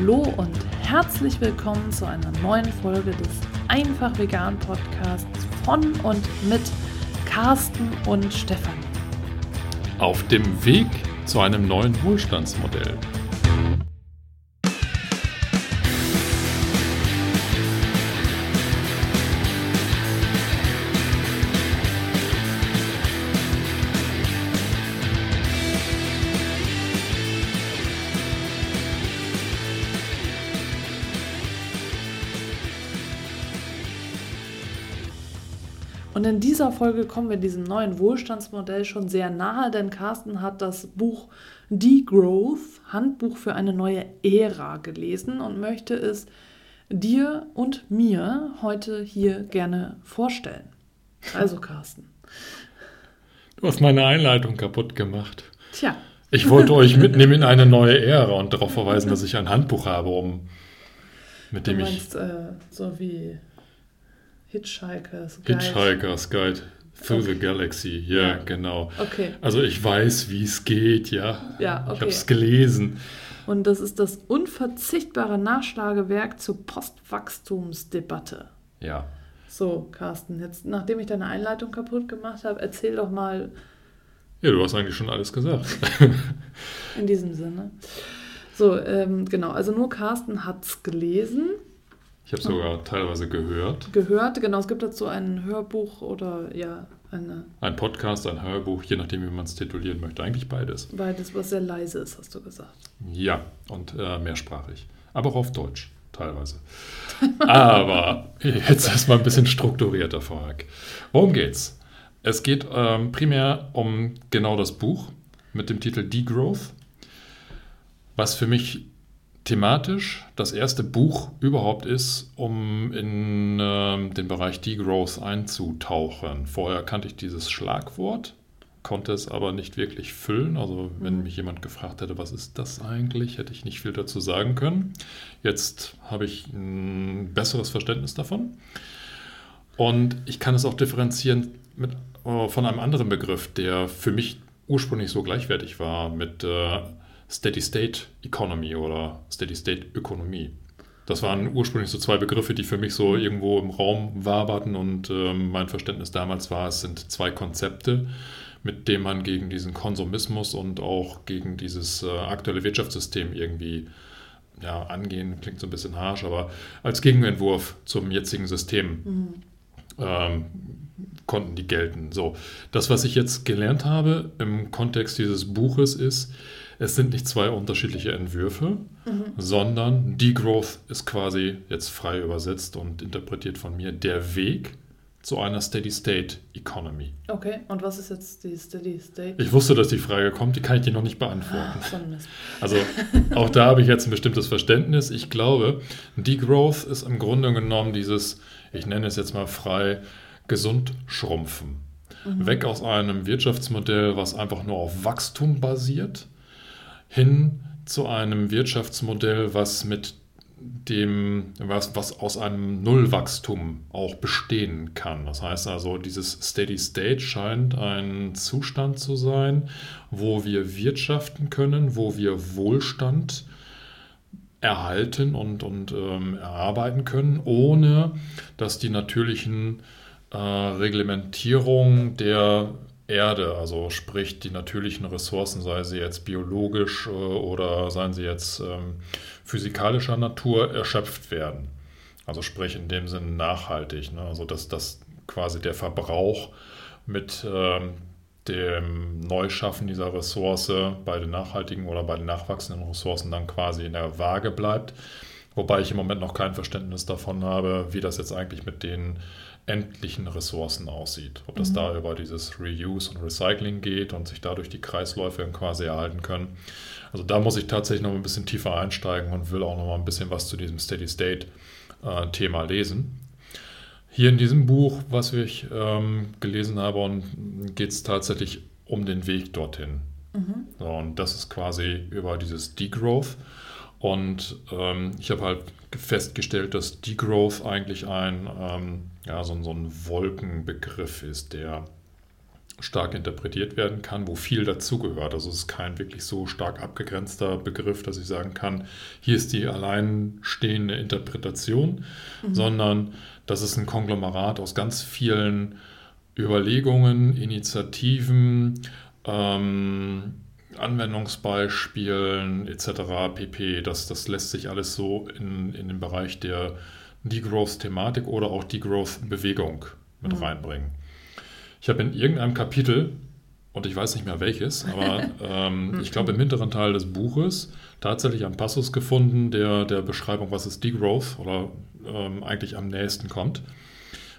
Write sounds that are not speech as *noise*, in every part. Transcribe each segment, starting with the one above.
Hallo und herzlich willkommen zu einer neuen Folge des Einfach Vegan Podcasts von und mit Carsten und Stefan. Auf dem Weg zu einem neuen Wohlstandsmodell. In dieser Folge kommen wir diesem neuen Wohlstandsmodell schon sehr nahe, denn Carsten hat das Buch Degrowth, Handbuch für eine neue Ära gelesen und möchte es dir und mir heute hier gerne vorstellen. Also Carsten. Du hast meine Einleitung kaputt gemacht. Tja. Ich wollte euch mitnehmen in eine neue Ära und darauf verweisen, dass ich ein Handbuch habe, um mit dem du meinst, ich. Äh, so wie Hitchhiker's Guide. Hitchhiker's Guide Through Okay. the Galaxy, ja, Ja. genau. Okay. Also ich weiß, wie es geht, ja. Ja, Ich okay. habe es gelesen. Und das ist das unverzichtbare Nachschlagewerk zur Postwachstumsdebatte. Ja. So, Carsten, jetzt, nachdem ich deine Einleitung kaputt gemacht habe, erzähl doch mal Ja, du hast eigentlich schon alles gesagt. *laughs* in diesem Sinne. So, ähm, genau, also nur Carsten hat es gelesen, Ich habe sogar teilweise gehört. gehört. Genau, es gibt dazu ein Hörbuch oder ja, eine, Ein Podcast, ein Hörbuch, je nachdem, wie man es titulieren möchte. Eigentlich beides. beides, was sehr leise ist, hast du gesagt. Ja, und äh, mehrsprachig. Aber auch auf Deutsch, teilweise. *laughs* Aber jetzt erstmal ein bisschen strukturierter vorweg. Worum geht's? Es geht ähm, primär um genau das Buch mit dem Titel Degrowth, was für mich thematisch das erste Buch überhaupt ist, um in ähm, den Bereich Degrowth einzutauchen. Vorher kannte ich dieses Schlagwort, konnte es aber nicht wirklich füllen. Also wenn Mhm. mich jemand gefragt hätte, was ist das eigentlich, hätte ich nicht viel dazu sagen können. Jetzt habe ich ein besseres Verständnis davon. Und ich kann es auch differenzieren mit, äh, von einem anderen Begriff, der für mich ursprünglich so gleichwertig war mit äh, Steady State Economy oder Steady State Ökonomie. Das waren ursprünglich so zwei Begriffe, die für mich so irgendwo im Raum waberten und ähm, mein Verständnis damals war, es sind zwei Konzepte, mit denen man gegen diesen Konsumismus und auch gegen dieses äh, aktuelle Wirtschaftssystem irgendwie ja, angehen, klingt so ein bisschen harsch, aber als Gegenentwurf zum jetzigen System ähm, konnten die gelten. So, das, was ich jetzt gelernt habe im Kontext dieses Buches ist, es sind nicht zwei unterschiedliche Entwürfe, sondern Degrowth ist quasi jetzt frei übersetzt und interpretiert von mir der Weg zu einer Steady State Economy. Okay, und was ist jetzt die Steady State? Ich wusste, dass die Frage kommt, die kann ich dir noch nicht beantworten. Ah. Also auch da habe ich jetzt ein bestimmtes Verständnis. Ich glaube, Degrowth ist im Grunde genommen dieses, ich nenne es jetzt mal frei, gesund schrumpfen. Weg aus einem Wirtschaftsmodell, was einfach nur auf Wachstum basiert, hin zu einem Wirtschaftsmodell, was mit dem, was, was aus einem Nullwachstum auch bestehen kann. Das heißt also, dieses Steady State scheint ein Zustand zu sein, wo wir wirtschaften können, wo wir Wohlstand erhalten und, und ähm, erarbeiten können, ohne dass die natürlichen äh, Reglementierungen der Erde, also sprich die natürlichen Ressourcen, sei sie jetzt biologisch äh, oder seien sie jetzt ähm, physikalischer Natur, erschöpft werden. Also sprich in dem Sinne nachhaltig. Ne? Also dass, dass quasi der Verbrauch mit ähm, dem Neuschaffen dieser Ressource bei den nachhaltigen oder bei den nachwachsenden Ressourcen dann quasi in der Waage bleibt. Wobei ich im Moment noch kein Verständnis davon habe, wie das jetzt eigentlich mit den endlichen Ressourcen aussieht. Ob das da über dieses Reuse und Recycling geht und sich dadurch die Kreisläufe quasi erhalten können. Also da muss ich tatsächlich noch ein bisschen tiefer einsteigen und will auch noch mal ein bisschen was zu diesem Steady State äh, Thema lesen. Hier in diesem Buch, was ich ähm, gelesen habe, geht es tatsächlich um den Weg dorthin. So, und das ist quasi über dieses Degrowth. Und ähm, ich habe halt festgestellt, dass Degrowth eigentlich ein, ähm, ja, so, ein- so ein Wolkenbegriff ist, der stark interpretiert werden kann, wo viel dazugehört. Also es ist kein wirklich so stark abgegrenzter Begriff, dass ich sagen kann, hier ist die alleinstehende Interpretation, mhm. sondern das ist ein Konglomerat aus ganz vielen Überlegungen, Initiativen, ähm, Anwendungsbeispielen etc. pp. Das, das lässt sich alles so in, in den Bereich der Degrowth-Thematik oder auch Degrowth-Bewegung mit mhm. reinbringen. Ich habe in irgendeinem Kapitel, und ich weiß nicht mehr welches, aber *laughs* ähm, ich glaube im hinteren Teil des Buches tatsächlich einen Passus gefunden, der der Beschreibung, was ist Degrowth oder ähm, eigentlich am nächsten kommt.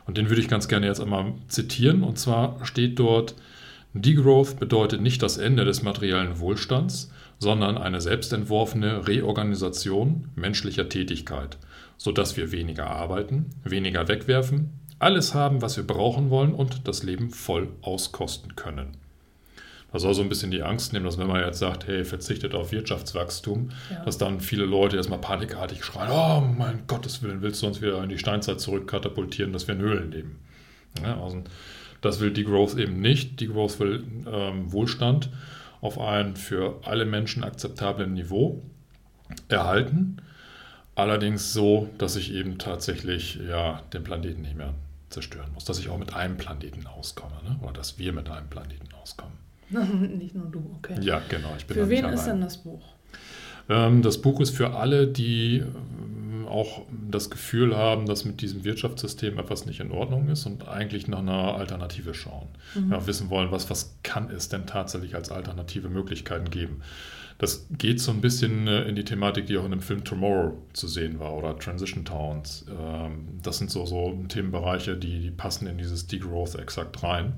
Und den würde ich ganz gerne jetzt einmal zitieren. Und zwar steht dort, Degrowth bedeutet nicht das Ende des materiellen Wohlstands, sondern eine selbstentworfene Reorganisation menschlicher Tätigkeit, sodass wir weniger arbeiten, weniger wegwerfen, alles haben, was wir brauchen wollen und das Leben voll auskosten können. Das soll so ein bisschen die Angst nehmen, dass wenn man jetzt sagt, hey, verzichtet auf Wirtschaftswachstum, ja. dass dann viele Leute erstmal panikartig schreien, oh mein Gottes Willen, willst du uns wieder in die Steinzeit zurückkatapultieren, dass wir in Höhlen leben. Ja, also das will die Growth eben nicht. Die Growth will ähm, Wohlstand auf ein für alle Menschen akzeptablen Niveau erhalten. Allerdings so, dass ich eben tatsächlich ja, den Planeten nicht mehr zerstören muss, dass ich auch mit einem Planeten auskomme ne? oder dass wir mit einem Planeten auskommen. *laughs* nicht nur du, okay. Ja, genau. Ich bin für wen ist denn das Buch? Ähm, das Buch ist für alle, die ähm, auch das Gefühl haben, dass mit diesem Wirtschaftssystem etwas nicht in Ordnung ist und eigentlich nach einer Alternative schauen. Mhm. Ja, wissen wollen, was, was kann es denn tatsächlich als alternative Möglichkeiten geben. Das geht so ein bisschen äh, in die Thematik, die auch in dem Film Tomorrow zu sehen war oder Transition Towns. Ähm, das sind so, so Themenbereiche, die, die passen in dieses Degrowth exakt rein.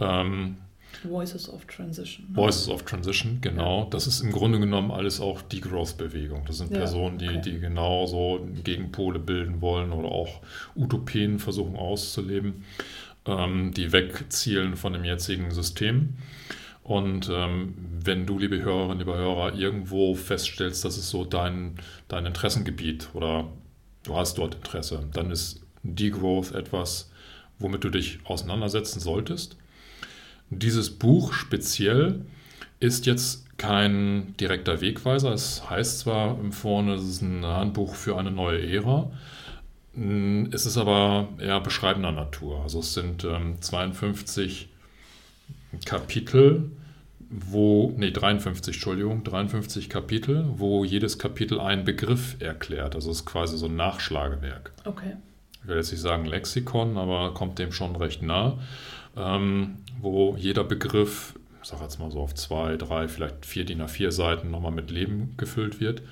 Ähm, Voices of Transition. Ne? Voices of Transition, genau. Das ist im Grunde genommen alles auch Degrowth-Bewegung. Das sind ja, Personen, die, okay. die genau so Gegenpole bilden wollen oder auch Utopien versuchen auszuleben, ähm, die wegzielen von dem jetzigen System. Und ähm, wenn du, liebe Hörerinnen, liebe Hörer, irgendwo feststellst, das ist so dein, dein Interessengebiet oder du hast dort Interesse, dann ist Degrowth etwas, womit du dich auseinandersetzen solltest. Dieses Buch speziell ist jetzt kein direkter Wegweiser. Es heißt zwar im Vorne, es ist ein Handbuch für eine neue Ära. Es ist aber eher beschreibender Natur. Also es sind ähm, 52 Kapitel, wo, nee, 53, Entschuldigung, 53 Kapitel, wo jedes Kapitel einen Begriff erklärt. Also es ist quasi so ein Nachschlagewerk. Okay. Ich will jetzt nicht sagen Lexikon, aber kommt dem schon recht nah, ähm, wo jeder Begriff, ich sag jetzt mal so auf zwei, drei, vielleicht vier DIN A4 Seiten nochmal mit Leben gefüllt wird.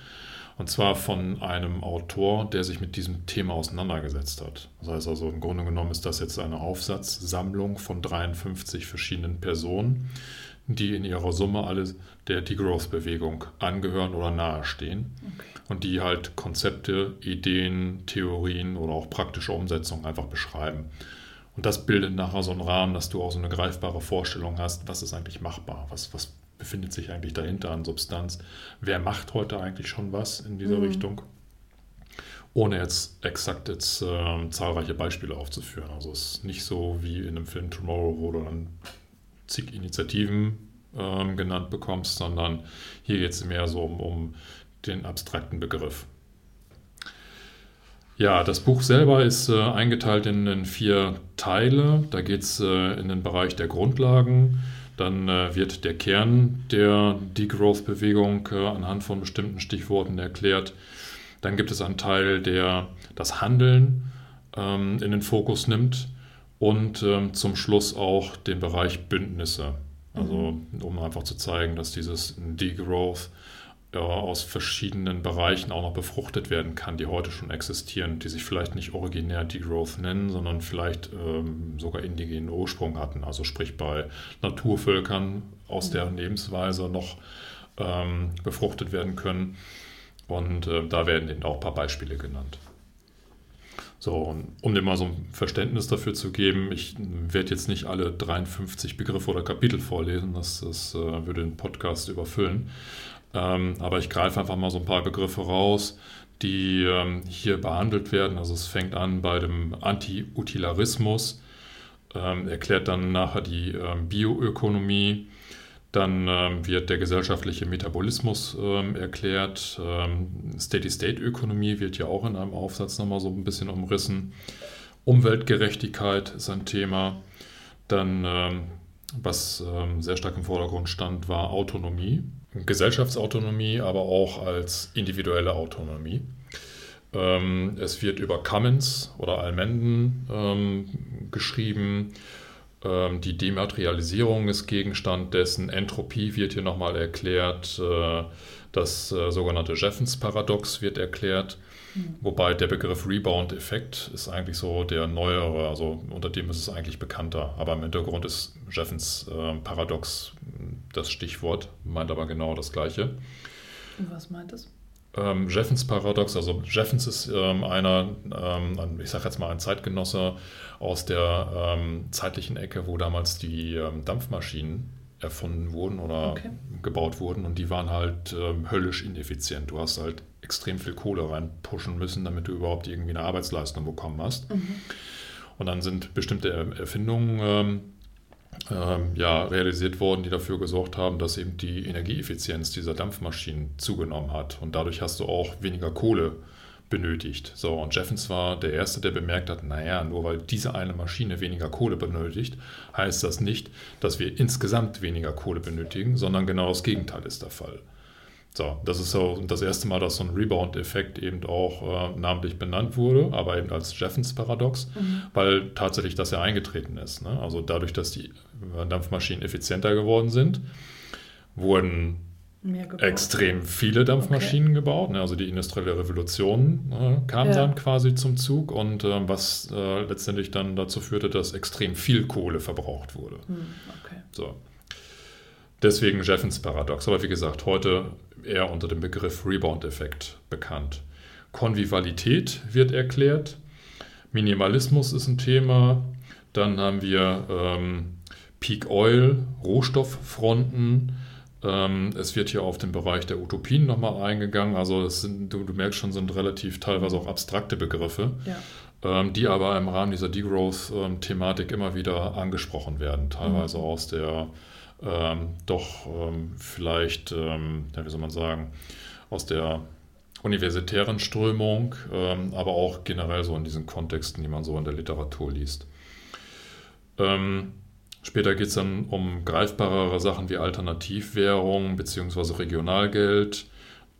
Und zwar von einem Autor, der sich mit diesem Thema auseinandergesetzt hat. Das heißt also, im Grunde genommen ist das jetzt eine Aufsatzsammlung von 53 verschiedenen Personen, die in ihrer Summe alle der Degrowth-Bewegung angehören oder nahestehen. Okay. Und die halt Konzepte, Ideen, Theorien oder auch praktische Umsetzungen einfach beschreiben. Und das bildet nachher so einen Rahmen, dass du auch so eine greifbare Vorstellung hast, was ist eigentlich machbar, was, was befindet sich eigentlich dahinter an Substanz, wer macht heute eigentlich schon was in dieser mhm. Richtung, ohne jetzt exakt jetzt äh, zahlreiche Beispiele aufzuführen. Also es ist nicht so wie in einem Film Tomorrow, wo du dann zig Initiativen ähm, genannt bekommst, sondern hier geht es mehr so um, um den abstrakten Begriff. Ja, das Buch selber ist äh, eingeteilt in, in, vier Teile. Da geht es äh, in den Bereich der Grundlagen, dann äh, wird der Kern der Degrowth-Bewegung äh, anhand von bestimmten Stichworten erklärt. Dann gibt es einen Teil, der das Handeln ähm, in den Fokus nimmt und ähm, zum Schluss auch den Bereich Bündnisse. Also mhm. um einfach zu zeigen, dass dieses Degrowth äh, aus verschiedenen Bereichen auch noch befruchtet werden kann, die heute schon existieren, die sich vielleicht nicht originär Degrowth nennen, sondern vielleicht ähm, sogar indigenen Ursprung hatten. Also sprich bei Naturvölkern aus mhm. deren Lebensweise noch ähm, befruchtet werden können. Und äh, da werden eben auch ein paar Beispiele genannt. So, um dir mal so ein Verständnis dafür zu geben, ich werde jetzt nicht alle 53 Begriffe oder Kapitel vorlesen, das, das äh, würde den Podcast überfüllen. Ähm, aber ich greife einfach mal so ein paar Begriffe raus, die ähm, hier behandelt werden. Also es fängt an bei dem Anti-Utilitarismus, ähm, erklärt dann nachher die ähm, Bioökonomie. Dann ähm, wird der gesellschaftliche Metabolismus ähm, erklärt. Steady-State-Ökonomie wird ja auch in einem Aufsatz nochmal so ein bisschen umrissen. Umweltgerechtigkeit ist ein Thema. Dann, ähm, was sehr stark im Vordergrund stand, war Autonomie. Gesellschaftsautonomie, aber auch als individuelle Autonomie. Ähm, es wird über Cummins oder Almenden ähm, geschrieben. Ähm, die Dematerialisierung ist Gegenstand dessen. Entropie wird hier nochmal erklärt. Äh, das äh, sogenannte Jeffens-Paradox wird erklärt. Mhm. Wobei der Begriff Rebound-Effekt ist eigentlich so der neuere, also unter dem ist es eigentlich bekannter. Aber im Hintergrund ist Jeffens-Paradox äh, das Stichwort, meint aber genau das Gleiche. Und was meint es? ähm, Jeffens Paradox. Also Jeffens ist ähm, einer, ähm, ich sage jetzt mal ein Zeitgenosse aus der ähm, zeitlichen Ecke, wo damals die ähm, Dampfmaschinen erfunden wurden oder okay. gebaut wurden und die waren halt ähm, höllisch ineffizient. Du hast halt extrem viel Kohle reinpushen müssen, damit du überhaupt irgendwie eine Arbeitsleistung bekommen hast. Mhm. Und dann sind bestimmte Erfindungen ähm, ja, realisiert worden, die dafür gesorgt haben, dass eben die Energieeffizienz dieser Dampfmaschinen zugenommen hat. Und dadurch hast du auch weniger Kohle benötigt. So, und Jeffens war der Erste, der bemerkt hat, naja, nur weil diese eine Maschine weniger Kohle benötigt, heißt das nicht, dass wir insgesamt weniger Kohle benötigen, sondern genau das Gegenteil ist der Fall. So, das ist so das erste Mal, dass so ein Rebound-Effekt eben auch äh, namentlich benannt wurde, aber eben als Jeffens-Paradox, mhm. weil tatsächlich das ja eingetreten ist. Ne? Also dadurch, dass die Dampfmaschinen effizienter geworden sind, wurden extrem viele Dampfmaschinen okay. gebaut. Ne? Also die industrielle Revolution äh, kam ja. dann quasi zum Zug und äh, was äh, letztendlich dann dazu führte, dass extrem viel Kohle verbraucht wurde. Mhm, okay. So. Deswegen Jeffens Paradox. Aber wie gesagt, heute eher unter dem Begriff Rebound-Effekt bekannt. Konvivalität wird erklärt. Minimalismus ist ein Thema. Dann haben wir ähm, Peak Oil, Rohstofffronten. Ähm, es wird hier auf den Bereich der Utopien nochmal eingegangen. Also sind, du, du, merkst schon, sind relativ teilweise auch abstrakte Begriffe, ja. ähm, die aber im Rahmen dieser Degrowth-Thematik immer wieder angesprochen werden. Teilweise mhm. aus der ähm, doch ähm, vielleicht, ähm, ja, wie soll man sagen, aus der universitären Strömung, ähm, aber auch generell so in diesen Kontexten, die man so in der Literatur liest. Ähm, später geht es dann um greifbarere Sachen wie Alternativwährung bzw. Regionalgeld,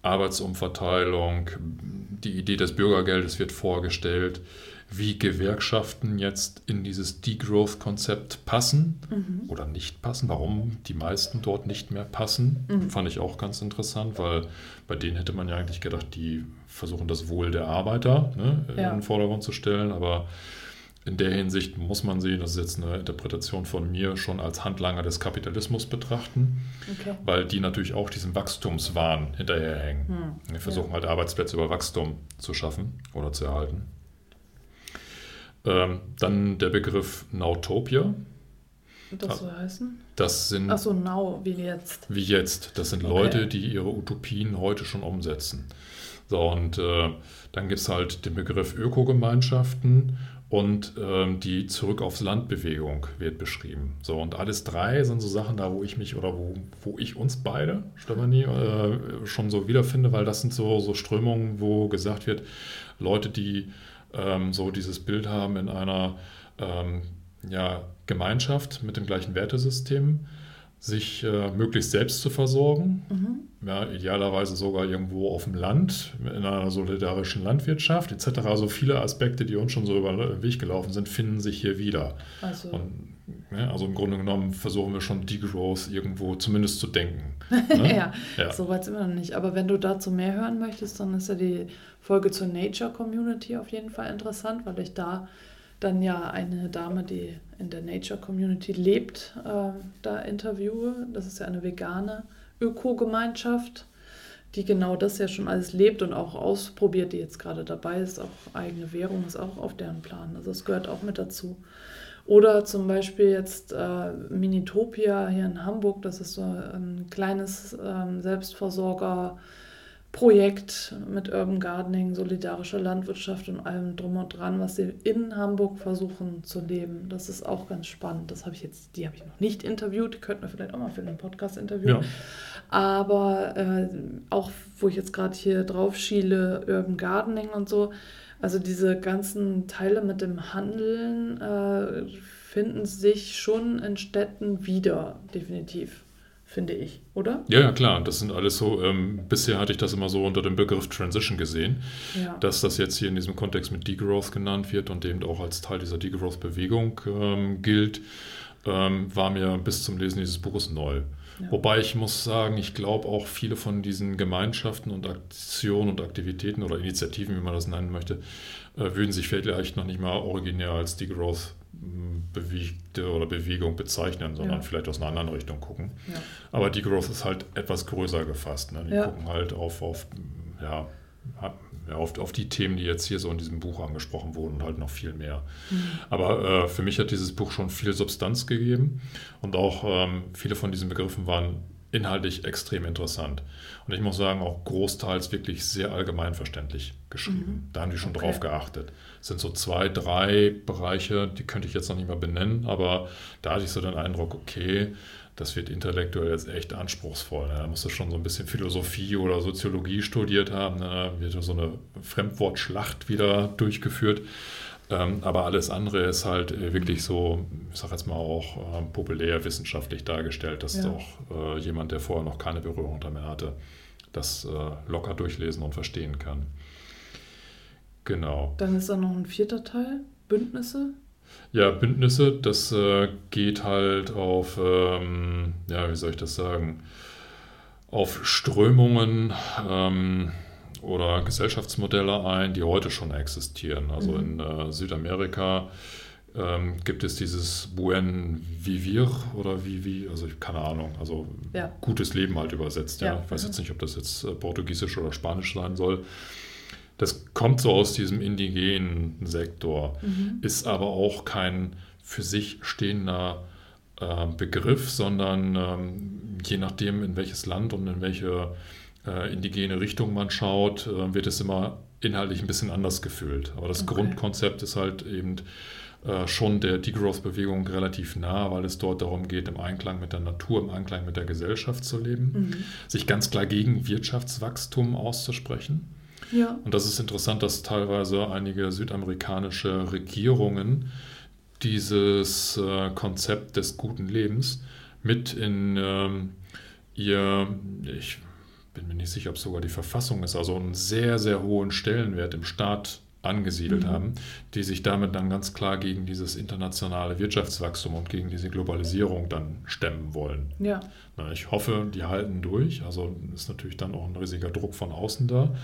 Arbeitsumverteilung, die Idee des Bürgergeldes wird vorgestellt, wie Gewerkschaften jetzt in dieses Degrowth-Konzept passen mhm. oder nicht passen, warum die meisten dort nicht mehr passen, mhm. fand ich auch ganz interessant, weil bei denen hätte man ja eigentlich gedacht, die versuchen das Wohl der Arbeiter ne, ja. in den Vordergrund zu stellen, aber in der Hinsicht muss man sie, das ist jetzt eine Interpretation von mir, schon als Handlanger des Kapitalismus betrachten, okay. weil die natürlich auch diesem Wachstumswahn hinterherhängen. Hm. Die versuchen ja. halt Arbeitsplätze über Wachstum zu schaffen oder zu erhalten. Ähm, dann der Begriff Nautopia. Das soll heißen? Das sind. Achso, now, wie jetzt. Wie jetzt. Das sind okay. Leute, die ihre Utopien heute schon umsetzen. So, und äh, dann gibt es halt den Begriff Ökogemeinschaften und ähm, die Zurück aufs Land Bewegung wird beschrieben. So, und alles drei sind so Sachen da, wo ich mich oder wo, wo ich uns beide, Stefanie, äh, schon so wiederfinde, weil das sind so, so Strömungen, wo gesagt wird, Leute, die ähm, so dieses Bild haben in einer ähm, ja, Gemeinschaft mit dem gleichen Wertesystem, sich äh, möglichst selbst zu versorgen, mhm. ja, idealerweise sogar irgendwo auf dem Land, in einer solidarischen Landwirtschaft etc. Also viele Aspekte, die uns schon so über den Weg gelaufen sind, finden sich hier wieder. Also, Und, ja, also im Grunde genommen versuchen wir schon Degrowth irgendwo zumindest zu denken. *laughs* Ne? ja, ja, so weit sind wir noch nicht. Aber wenn du dazu mehr hören möchtest, dann ist ja die Folge zur Nature Community auf jeden Fall interessant, weil ich da dann ja eine Dame, die in der Nature Community lebt, äh, da interviewe. Das ist ja eine vegane Ökogemeinschaft, die genau das ja schon alles lebt und auch ausprobiert, die jetzt gerade dabei ist. Auch eigene Währung ist auch auf deren Plan. Also es gehört auch mit dazu. Oder zum Beispiel jetzt äh, Minitopia hier in Hamburg, das ist so ein kleines ähm, Selbstversorger- Projekt mit Urban Gardening, solidarische Landwirtschaft und allem drum und dran, was sie in Hamburg versuchen zu leben. Das ist auch ganz spannend. Das habe ich jetzt, die habe ich noch nicht interviewt, die könnten wir vielleicht auch mal für den Podcast interviewen. Ja. Aber äh, auch, wo ich jetzt gerade hier drauf schiele, Urban Gardening und so, also diese ganzen Teile mit dem Handeln äh, finden sich schon in Städten wieder, definitiv finde ich, oder? Ja, ja, klar. Das sind alles so, ähm, bisher hatte ich das immer so unter dem Begriff Transition gesehen, ja. dass das jetzt hier in diesem Kontext mit Degrowth genannt wird und eben auch als Teil dieser Degrowth-Bewegung ähm, gilt, ähm, war mir bis zum Lesen dieses Buches neu. Ja. Wobei ich muss sagen, ich glaube auch viele von diesen Gemeinschaften und Aktionen und Aktivitäten oder Initiativen, wie man das nennen möchte, äh, würden sich vielleicht noch nicht mal originär als Degrowth bewegte oder Bewegung bezeichnen, sondern ja. vielleicht aus einer anderen Richtung gucken. Ja. Aber Degrowth ist halt etwas größer gefasst. Ne? Die ja. gucken halt auf, auf, ja, auf, auf die Themen, die jetzt hier so in diesem Buch angesprochen wurden und halt noch viel mehr. Mhm. Aber äh, für mich hat dieses Buch schon viel Substanz gegeben und auch ähm, viele von diesen Begriffen waren inhaltlich extrem interessant. Und ich muss sagen, auch großteils wirklich sehr allgemeinverständlich geschrieben. Mhm. Da haben die schon okay. drauf geachtet. Es sind so zwei, drei Bereiche, die könnte ich jetzt noch nicht mal benennen, aber da hatte ich so den Eindruck, okay, das wird intellektuell jetzt echt anspruchsvoll. Ne? Da musst du schon so ein bisschen Philosophie oder Soziologie studiert haben. Ne? Da wird so eine Fremdwortschlacht wieder durchgeführt. Ähm, aber alles andere ist halt äh, wirklich so, ich sag jetzt mal auch äh, populär wissenschaftlich dargestellt, dass ja. auch äh, jemand, der vorher noch keine Berührung damit hatte, das äh, locker durchlesen und verstehen kann. Genau. Dann ist da noch ein vierter Teil, Bündnisse. Ja, Bündnisse, das äh, geht halt auf, ähm, ja, wie soll ich das sagen, auf Strömungen, ähm, oder Gesellschaftsmodelle ein, die heute schon existieren. Also mhm. in äh, Südamerika ähm, gibt es dieses Buen Vivir oder Vivi, also keine Ahnung, also ja. gutes Leben halt übersetzt. Ja. ja. Ich weiß jetzt nicht, ob das jetzt äh, Portugiesisch oder Spanisch sein soll. Das kommt so aus diesem indigenen Sektor, mhm. ist aber auch kein für sich stehender äh, Begriff, sondern ähm, je nachdem, in welches Land und in welche äh, indigene Richtung man schaut, äh, wird es immer inhaltlich ein bisschen anders gefühlt. Aber das okay. Grundkonzept ist halt eben äh, schon der Degrowth-Bewegung relativ nah, weil es dort darum geht, im Einklang mit der Natur, im Einklang mit der Gesellschaft zu leben, mhm. sich ganz klar gegen Wirtschaftswachstum auszusprechen. Ja. Und das ist interessant, dass teilweise einige südamerikanische Regierungen dieses äh, Konzept des guten Lebens mit in ähm, ihr, ich bin mir nicht sicher, ob es sogar die Verfassung ist, also einen sehr, sehr hohen Stellenwert im Staat angesiedelt mhm. haben, die sich damit dann ganz klar gegen dieses internationale Wirtschaftswachstum und gegen diese Globalisierung dann stemmen wollen. Ja. Na, ich hoffe, die halten durch. Also ist natürlich dann auch ein riesiger Druck von außen da.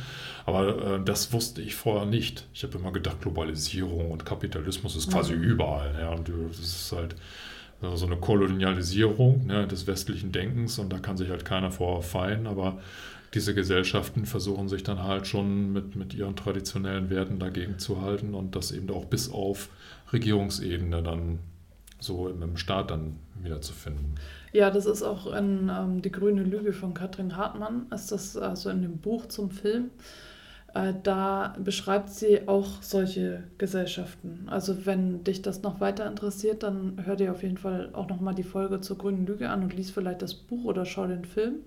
Aber äh, das wusste ich vorher nicht. Ich habe immer gedacht, Globalisierung und Kapitalismus ist quasi mhm. überall. Ja, und das ist halt so eine Kolonialisierung ne, des westlichen Denkens und da kann sich halt keiner vor feien, aber diese Gesellschaften versuchen sich dann halt schon mit, mit ihren traditionellen Werten dagegen zu halten und das eben auch bis auf Regierungsebene dann so im Staat dann wiederzufinden. Ja, das ist auch in ähm, Die grüne Lüge von Katrin Hartmann, ist das also in dem Buch zum Film. Äh, da beschreibt sie auch solche Gesellschaften. Also wenn dich das noch weiter interessiert, dann hör dir auf jeden Fall auch nochmal die Folge zur grünen Lüge an und lies vielleicht das Buch oder schau den Film,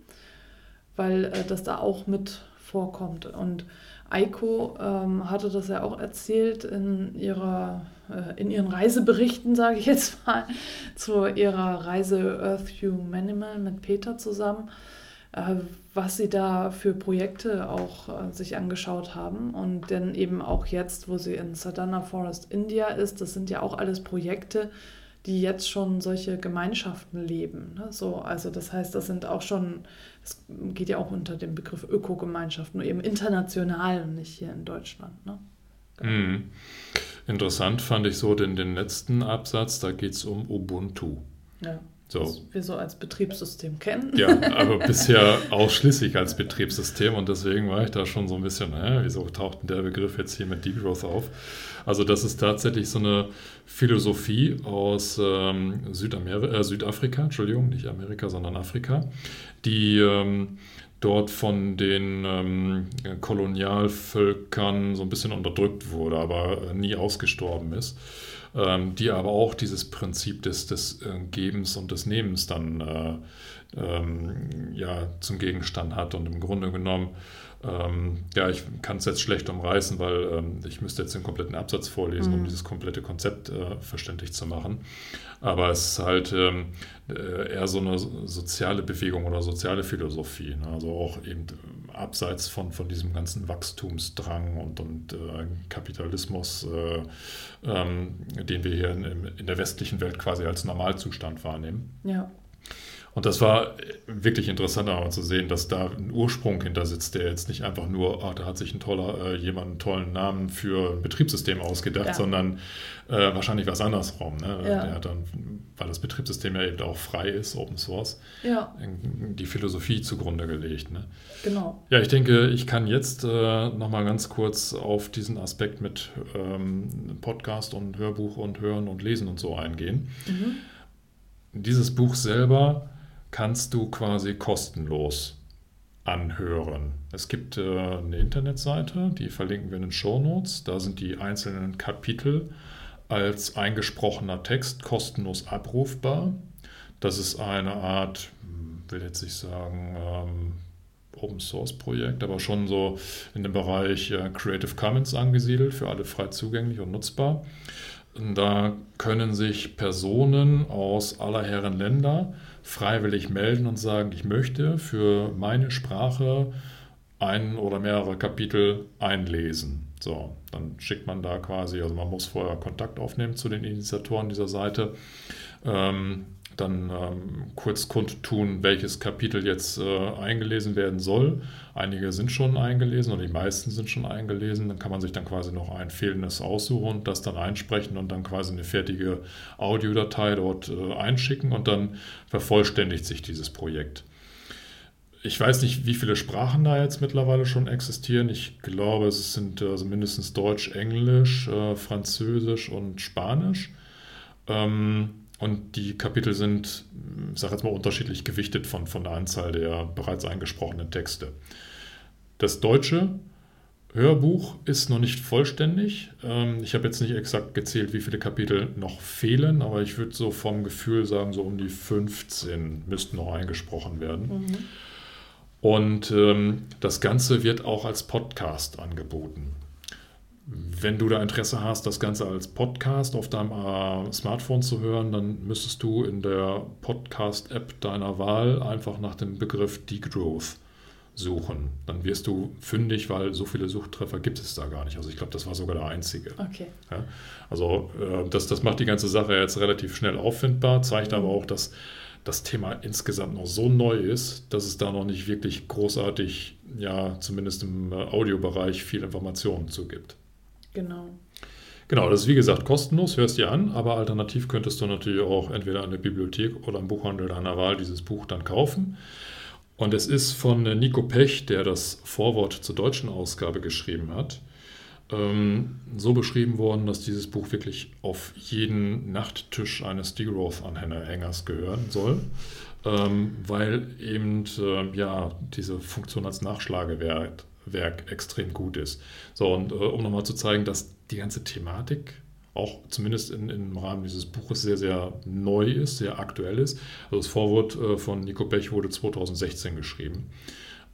weil äh, das da auch mit vorkommt. Und Eiko ähm, hatte das ja auch erzählt in, ihrer, äh, in ihren Reiseberichten, sage ich jetzt mal, *laughs* zu ihrer Reise Earth Humanimal mit Peter zusammen was sie da für Projekte auch äh, sich angeschaut haben. Und dann eben auch jetzt, wo sie in Sadhana Forest India ist, das sind ja auch alles Projekte, die jetzt schon solche Gemeinschaften leben. Ne? So, also das heißt, das sind auch schon, es geht ja auch unter dem Begriff Ökogemeinschaft, nur eben international und nicht hier in Deutschland. Ne? Genau. Mm. Interessant fand ich so den, den letzten Absatz, da geht es um Ubuntu. Ja. So. Was wir so als Betriebssystem kennen. Ja, aber *laughs* bisher ausschließlich als Betriebssystem und deswegen war ich da schon so ein bisschen, hä, wieso taucht denn der Begriff jetzt hier mit Degrowth auf? Also das ist tatsächlich so eine Philosophie aus ähm, Südamer äh, Südafrika, Entschuldigung, nicht Amerika, sondern Afrika, die ähm, dort von den ähm, Kolonialvölkern so ein bisschen unterdrückt wurde, aber nie ausgestorben ist, ähm, die aber auch dieses Prinzip des, des äh, Gebens und des Nehmens dann äh, ähm, ja, zum Gegenstand hat. Und im Grunde genommen ähm, ja, ich kann es jetzt schlecht umreißen, weil ähm, ich müsste jetzt den kompletten Absatz vorlesen, mhm. um dieses komplette Konzept äh, verständlich zu machen. Aber es ist halt ähm, äh, eher so eine soziale Bewegung oder soziale Philosophie. Ne? Also auch eben abseits von, von diesem ganzen Wachstumsdrang und, und äh, Kapitalismus, äh, ähm, den wir hier in, in der westlichen Welt quasi als Normalzustand wahrnehmen. Ja. Und das war wirklich interessant, aber zu sehen, dass da ein Ursprung hinter sitzt, der jetzt nicht einfach nur, ah, da hat sich ein toller, äh, jemand einen tollen Namen für ein Betriebssystem ausgedacht, ja. sondern äh, wahrscheinlich was andersrum. Ne? Ja. Der hat dann, weil das Betriebssystem ja eben auch frei ist, Open Source, ja. die Philosophie zugrunde gelegt. Ne? Genau. Ja, ich denke, ich kann jetzt äh, nochmal ganz kurz auf diesen Aspekt mit ähm, Podcast und Hörbuch und Hören und Lesen und so eingehen. Mhm. Dieses Buch selber kannst du quasi kostenlos anhören. Es gibt äh, eine Internetseite, die verlinken wir in den Show Notes. Da sind die einzelnen Kapitel als eingesprochener Text kostenlos abrufbar. Das ist eine Art, will jetzt nicht sagen, ähm, Open Source Projekt, aber schon so in dem Bereich äh, Creative Commons angesiedelt, für alle frei zugänglich und nutzbar. Da können sich Personen aus aller Herren Länder freiwillig melden und sagen, ich möchte für meine Sprache ein oder mehrere Kapitel einlesen. So, dann schickt man da quasi, also man muss vorher Kontakt aufnehmen zu den Initiatoren dieser Seite. Ähm, dann ähm, kurz kundtun, welches Kapitel jetzt äh, eingelesen werden soll. Einige sind schon eingelesen und die meisten sind schon eingelesen. Dann kann man sich dann quasi noch ein fehlendes aussuchen und das dann einsprechen und dann quasi eine fertige Audiodatei dort äh, einschicken und dann vervollständigt sich dieses Projekt. Ich weiß nicht, wie viele Sprachen da jetzt mittlerweile schon existieren. Ich glaube, es sind also mindestens Deutsch, Englisch, äh, Französisch und Spanisch. Ähm, und die Kapitel sind, ich sage jetzt mal, unterschiedlich gewichtet von, von der Anzahl der bereits eingesprochenen Texte. Das deutsche Hörbuch ist noch nicht vollständig. Ähm, ich habe jetzt nicht exakt gezählt, wie viele Kapitel noch fehlen, aber ich würde so vom Gefühl sagen, so um die 15 müssten noch eingesprochen werden. Mhm. Und ähm, das Ganze wird auch als Podcast angeboten. Wenn du da Interesse hast, das Ganze als Podcast auf deinem äh, Smartphone zu hören, dann müsstest du in der Podcast-App deiner Wahl einfach nach dem Begriff Degrowth suchen. Dann wirst du fündig, weil so viele Suchtreffer gibt es da gar nicht. Also ich glaube, das war sogar der einzige. Okay. Ja? Also äh, das, das macht die ganze Sache jetzt relativ schnell auffindbar, zeigt aber auch, dass das Thema insgesamt noch so neu ist, dass es da noch nicht wirklich großartig, ja, zumindest im äh, Audiobereich viel Informationen zu gibt. Genau. Genau, das ist wie gesagt kostenlos, hörst dir an, aber alternativ könntest du natürlich auch entweder der Bibliothek oder im Buchhandel deiner Wahl dieses Buch dann kaufen. Und es ist von Nico Pech, der das Vorwort zur deutschen Ausgabe geschrieben hat, ähm, so beschrieben worden, dass dieses Buch wirklich auf jeden Nachttisch eines Degrowth-Anhängers gehören soll, ähm, weil eben äh, ja, diese Funktion als Nachschlagewerk Werk extrem gut ist. So, und äh, um nochmal zu zeigen, dass die ganze Thematik auch zumindest in, im Rahmen dieses Buches sehr, sehr neu ist, sehr aktuell ist. Also das Vorwort äh, von Nico Bech wurde 2016 geschrieben.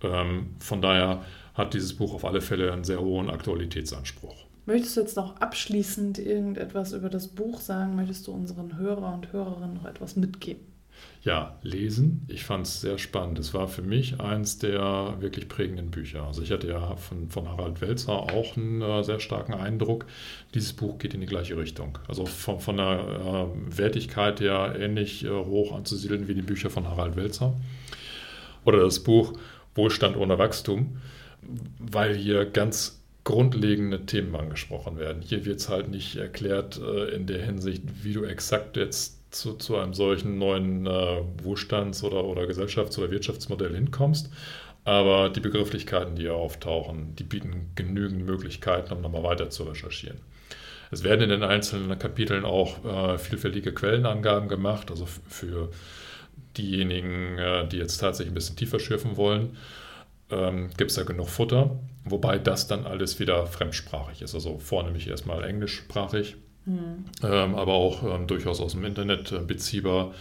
Ähm, von daher hat dieses Buch auf alle Fälle einen sehr hohen Aktualitätsanspruch. Möchtest du jetzt noch abschließend irgendetwas über das Buch sagen? Möchtest du unseren Hörer und Hörerinnen noch etwas mitgeben? Ja, lesen. Ich fand es sehr spannend. Es war für mich eins der wirklich prägenden Bücher. Also ich hatte ja von, von Harald Welzer auch einen äh, sehr starken Eindruck. Dieses Buch geht in die gleiche Richtung. Also von, von der äh, Wertigkeit her ähnlich äh, hoch anzusiedeln wie die Bücher von Harald Welzer. Oder das Buch Wohlstand ohne Wachstum, weil hier ganz grundlegende Themen angesprochen werden. Hier wird es halt nicht erklärt äh, in der Hinsicht, wie du exakt jetzt zu, zu einem solchen neuen äh, Wohlstands- oder, oder Gesellschafts- oder Wirtschaftsmodell hinkommst. Aber die Begrifflichkeiten, die hier auftauchen, die bieten genügend Möglichkeiten, um nochmal weiter zu recherchieren. Es werden in den einzelnen Kapiteln auch äh, vielfältige Quellenangaben gemacht, also für diejenigen, äh, die jetzt tatsächlich ein bisschen tiefer schürfen wollen. ähm, gibt es da genug Futter. Wobei das dann alles wieder fremdsprachig ist. Also vornehmlich erstmal englischsprachig, mhm. ähm, aber auch ähm, durchaus aus dem Internet äh, beziehbar.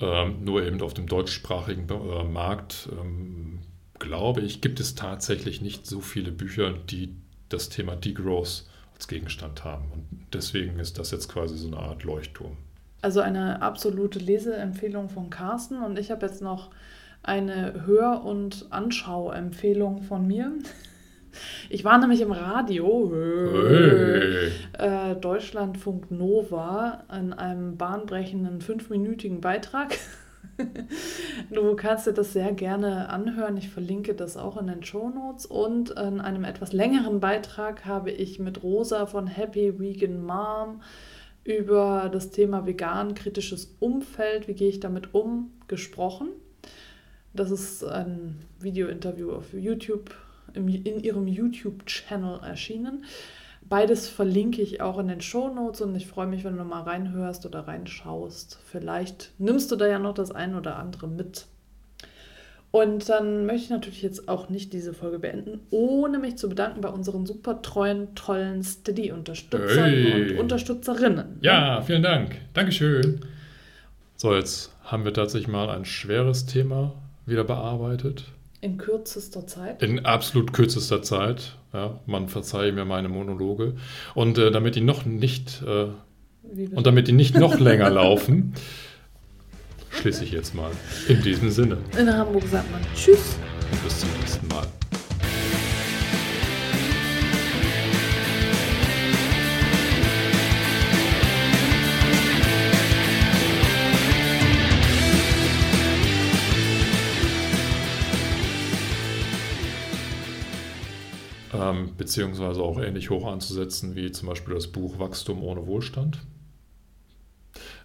Ähm, nur eben auf dem deutschsprachigen äh, Markt, ähm, glaube ich, gibt es tatsächlich nicht so viele Bücher, die das Thema Degrowth als Gegenstand haben. Und deswegen ist das jetzt quasi so eine Art Leuchtturm. Also eine absolute Leseempfehlung von Carsten und ich habe jetzt noch eine Hör- und Anschauempfehlung von mir. Ich war nämlich im Radio, hey. äh, Deutschlandfunk Nova, in einem bahnbrechenden fünfminütigen Beitrag. *laughs* du kannst dir das sehr gerne anhören. Ich verlinke das auch in den Show Notes. Und in einem etwas längeren Beitrag habe ich mit Rosa von Happy Vegan Mom über das Thema vegan kritisches Umfeld, wie gehe ich damit um, gesprochen. Das ist ein Video-Interview auf YouTube im, in ihrem YouTube-Channel erschienen. Beides verlinke ich auch in den Show Notes und ich freue mich, wenn du mal reinhörst oder reinschaust. Vielleicht nimmst du da ja noch das ein oder andere mit. Und dann möchte ich natürlich jetzt auch nicht diese Folge beenden, ohne mich zu bedanken bei unseren super treuen, tollen Steady-Unterstützern hey. und Unterstützerinnen. Ja, vielen Dank. Dankeschön. So, jetzt haben wir tatsächlich mal ein schweres Thema wieder bearbeitet. In kürzester Zeit? In absolut kürzester Zeit. Ja, man verzeihe mir meine Monologe. Und äh, damit die noch nicht äh, und damit die nicht noch länger laufen, schließe ich jetzt mal. In diesem Sinne. In Hamburg sagt man Tschüss. Und bis zum nächsten Mal. Ähm, beziehungsweise auch ähnlich hoch anzusetzen wie zum Beispiel das Buch Wachstum ohne Wohlstand.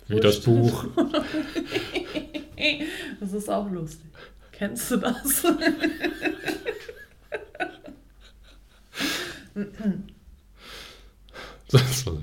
Wie Wohlstand. das Buch. *laughs* das ist auch lustig. Kennst du das? *laughs* das war